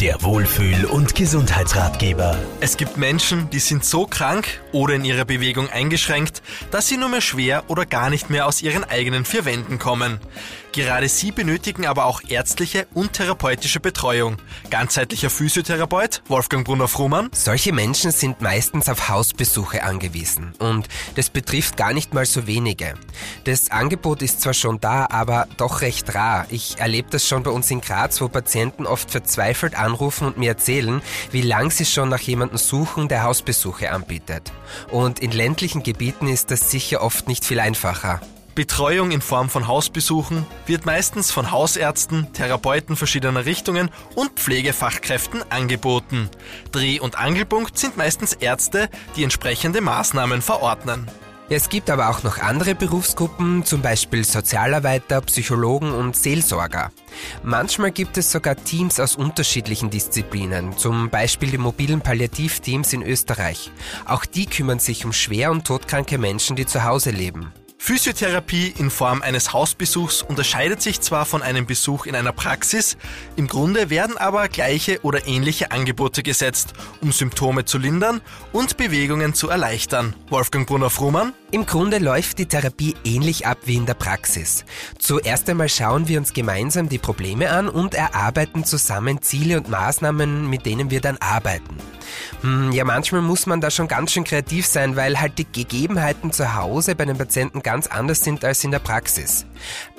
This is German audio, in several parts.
Der Wohlfühl- und Gesundheitsratgeber. Es gibt Menschen, die sind so krank oder in ihrer Bewegung eingeschränkt, dass sie nur mehr schwer oder gar nicht mehr aus ihren eigenen vier Wänden kommen. Gerade sie benötigen aber auch ärztliche und therapeutische Betreuung. Ganzheitlicher Physiotherapeut Wolfgang Brunner-Frumann. Solche Menschen sind meistens auf Hausbesuche angewiesen und das betrifft gar nicht mal so wenige. Das Angebot ist zwar schon da, aber doch recht rar. Ich erlebe das schon bei uns in Graz, wo Patienten oft verzweifelt anrufen und mir erzählen, wie lang sie schon nach jemandem suchen, der Hausbesuche anbietet. Und in ländlichen Gebieten ist das sicher oft nicht viel einfacher. Betreuung in Form von Hausbesuchen wird meistens von Hausärzten, Therapeuten verschiedener Richtungen und Pflegefachkräften angeboten. Dreh- und Angelpunkt sind meistens Ärzte, die entsprechende Maßnahmen verordnen. Es gibt aber auch noch andere Berufsgruppen, zum Beispiel Sozialarbeiter, Psychologen und Seelsorger. Manchmal gibt es sogar Teams aus unterschiedlichen Disziplinen, zum Beispiel die mobilen Palliativteams in Österreich. Auch die kümmern sich um schwer und todkranke Menschen, die zu Hause leben. Physiotherapie in Form eines Hausbesuchs unterscheidet sich zwar von einem Besuch in einer Praxis, im Grunde werden aber gleiche oder ähnliche Angebote gesetzt, um Symptome zu lindern und Bewegungen zu erleichtern. Wolfgang Brunner-Frumann im Grunde läuft die Therapie ähnlich ab wie in der Praxis. Zuerst einmal schauen wir uns gemeinsam die Probleme an und erarbeiten zusammen Ziele und Maßnahmen, mit denen wir dann arbeiten. Hm, ja, manchmal muss man da schon ganz schön kreativ sein, weil halt die Gegebenheiten zu Hause bei den Patienten ganz anders sind als in der Praxis.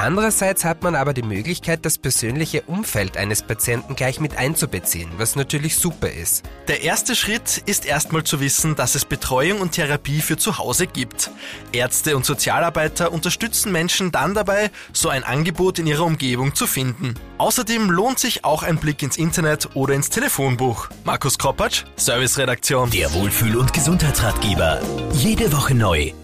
Andererseits hat man aber die Möglichkeit, das persönliche Umfeld eines Patienten gleich mit einzubeziehen, was natürlich super ist. Der erste Schritt ist erstmal zu wissen, dass es Betreuung und Therapie für zu Hause gibt. Ärzte und Sozialarbeiter unterstützen Menschen dann dabei, so ein Angebot in ihrer Umgebung zu finden. Außerdem lohnt sich auch ein Blick ins Internet oder ins Telefonbuch. Markus Kropatsch, Serviceredaktion. Der Wohlfühl- und Gesundheitsratgeber. Jede Woche neu